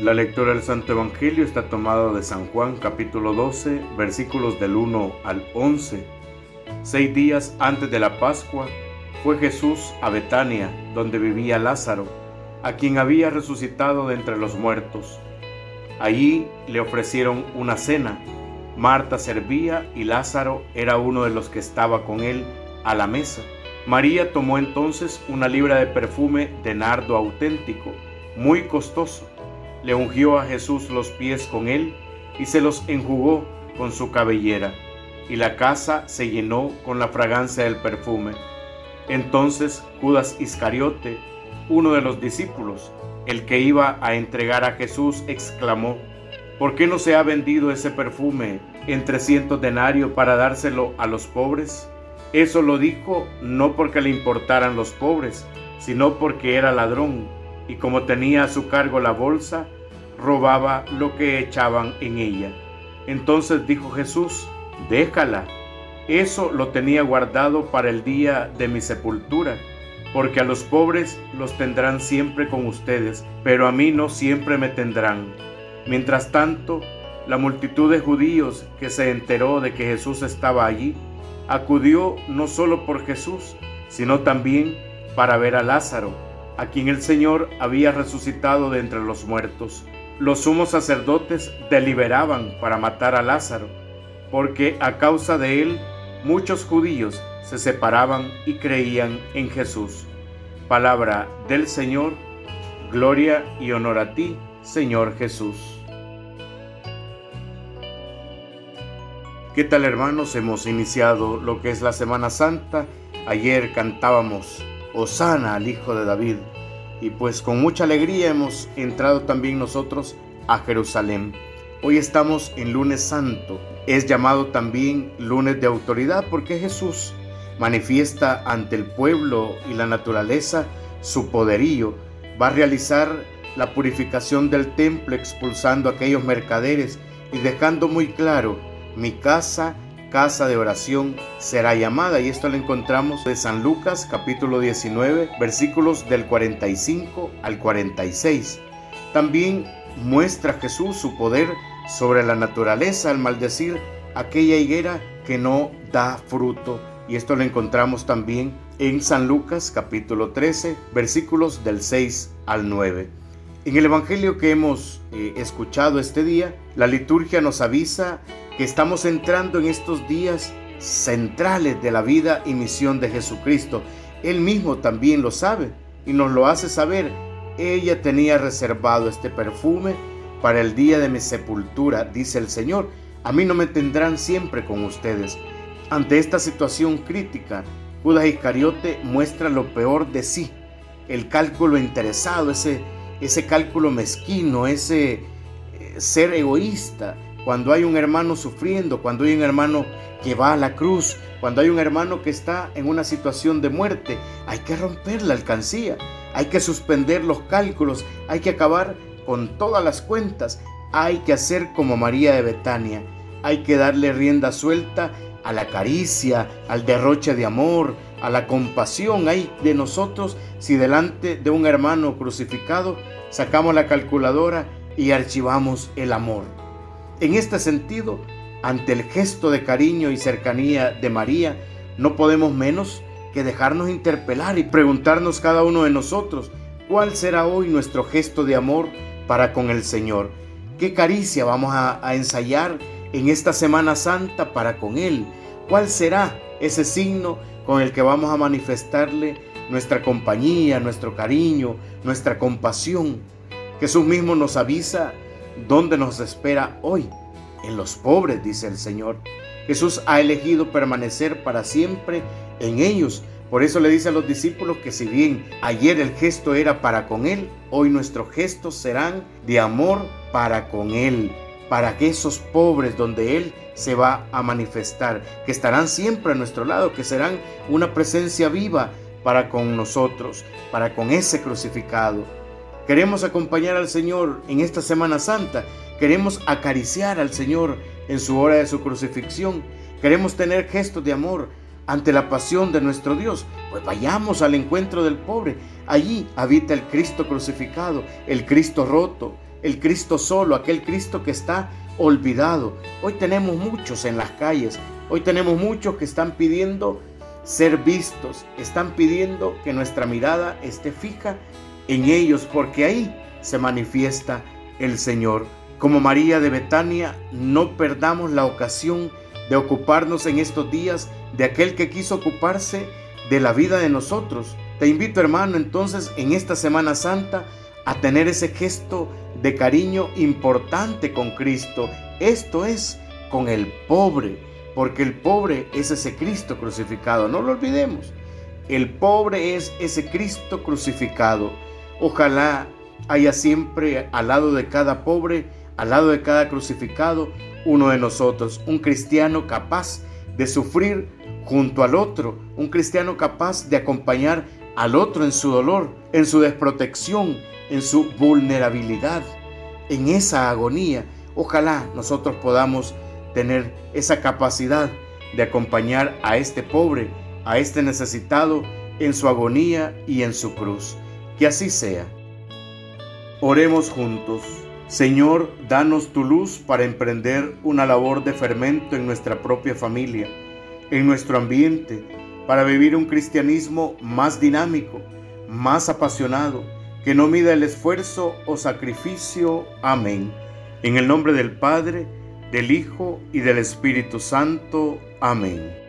La lectura del Santo Evangelio está tomada de San Juan capítulo 12 versículos del 1 al 11. Seis días antes de la Pascua fue Jesús a Betania, donde vivía Lázaro, a quien había resucitado de entre los muertos. Allí le ofrecieron una cena. Marta servía y Lázaro era uno de los que estaba con él a la mesa. María tomó entonces una libra de perfume de nardo auténtico, muy costoso le ungió a Jesús los pies con él y se los enjugó con su cabellera, y la casa se llenó con la fragancia del perfume. Entonces Judas Iscariote, uno de los discípulos, el que iba a entregar a Jesús, exclamó, ¿por qué no se ha vendido ese perfume en trescientos denarios para dárselo a los pobres? Eso lo dijo no porque le importaran los pobres, sino porque era ladrón y como tenía a su cargo la bolsa, robaba lo que echaban en ella. Entonces dijo Jesús, déjala, eso lo tenía guardado para el día de mi sepultura, porque a los pobres los tendrán siempre con ustedes, pero a mí no siempre me tendrán. Mientras tanto, la multitud de judíos que se enteró de que Jesús estaba allí, acudió no solo por Jesús, sino también para ver a Lázaro a quien el Señor había resucitado de entre los muertos. Los sumos sacerdotes deliberaban para matar a Lázaro, porque a causa de él muchos judíos se separaban y creían en Jesús. Palabra del Señor, gloria y honor a ti, Señor Jesús. ¿Qué tal hermanos? Hemos iniciado lo que es la Semana Santa. Ayer cantábamos Osana al Hijo de David. Y pues con mucha alegría hemos entrado también nosotros a Jerusalén. Hoy estamos en lunes santo. Es llamado también lunes de autoridad porque Jesús manifiesta ante el pueblo y la naturaleza su poderío. Va a realizar la purificación del templo expulsando a aquellos mercaderes y dejando muy claro, mi casa casa de oración será llamada. Y esto lo encontramos de San Lucas capítulo 19 versículos del 45 al 46. También muestra Jesús su poder sobre la naturaleza al maldecir aquella higuera que no da fruto. Y esto lo encontramos también en San Lucas capítulo 13 versículos del 6 al 9. En el Evangelio que hemos eh, escuchado este día, la liturgia nos avisa que estamos entrando en estos días centrales de la vida y misión de Jesucristo. Él mismo también lo sabe y nos lo hace saber. Ella tenía reservado este perfume para el día de mi sepultura, dice el Señor. A mí no me tendrán siempre con ustedes. Ante esta situación crítica, Judas Iscariote muestra lo peor de sí, el cálculo interesado, ese, ese cálculo mezquino, ese eh, ser egoísta, cuando hay un hermano sufriendo, cuando hay un hermano que va a la cruz, cuando hay un hermano que está en una situación de muerte, hay que romper la alcancía, hay que suspender los cálculos, hay que acabar con todas las cuentas, hay que hacer como María de Betania, hay que darle rienda suelta a la caricia, al derroche de amor, a la compasión. Hay de nosotros si delante de un hermano crucificado sacamos la calculadora y archivamos el amor. En este sentido, ante el gesto de cariño y cercanía de María, no podemos menos que dejarnos interpelar y preguntarnos cada uno de nosotros, ¿cuál será hoy nuestro gesto de amor para con el Señor? ¿Qué caricia vamos a, ensayar en esta Semana Santa para con Él? ¿Cuál será ese signo con el que vamos a manifestarle nuestra compañía, nuestro cariño, nuestra compasión? Jesús mismo nos avisa ¿Dónde nos espera hoy? En los pobres, dice el Señor. Jesús ha elegido permanecer para siempre en ellos. Por eso le dice a los discípulos que si bien ayer el gesto era para con Él, hoy nuestros gestos serán de amor para con Él, para que esos pobres donde Él se va a manifestar, que estarán siempre a nuestro lado, que serán una presencia viva para con nosotros, para con ese crucificado. Queremos acompañar al Señor en esta Semana Santa. Queremos acariciar al Señor en su hora de su crucifixión. Queremos tener gestos de amor ante la pasión de nuestro Dios. Pues vayamos al encuentro del pobre. Allí habita el Cristo crucificado, el Cristo roto, el Cristo solo, aquel Cristo que está olvidado. Hoy tenemos muchos en las calles, hoy tenemos muchos que están pidiendo ser vistos, están pidiendo que nuestra mirada esté fija en ellos, porque ahí se manifiesta el Señor. Como María de Betania, no perdamos la ocasión de ocuparnos en estos días de aquel que quiso ocuparse de la vida de nosotros. Te invito hermano entonces en esta Semana Santa a tener ese gesto de cariño importante con Cristo. Esto es con el pobre, porque el pobre es ese Cristo crucificado. No lo olvidemos. El pobre es ese Cristo crucificado. Ojalá haya siempre al lado de cada pobre, al lado de cada crucificado, uno de nosotros, un cristiano capaz de sufrir junto al otro, un cristiano capaz de acompañar al otro en su dolor, en su desprotección, en su vulnerabilidad, en esa agonía. Ojalá nosotros podamos tener esa capacidad de acompañar a este pobre, a este necesitado en su agonía y en su cruz. Que así sea. Oremos juntos. Señor, danos tu luz para emprender una labor de fermento en nuestra propia familia, en nuestro ambiente, para vivir un cristianismo más dinámico, más apasionado, que no mida el esfuerzo o sacrificio. Amén. En el nombre del Padre, del Hijo y del Espíritu Santo. Amén.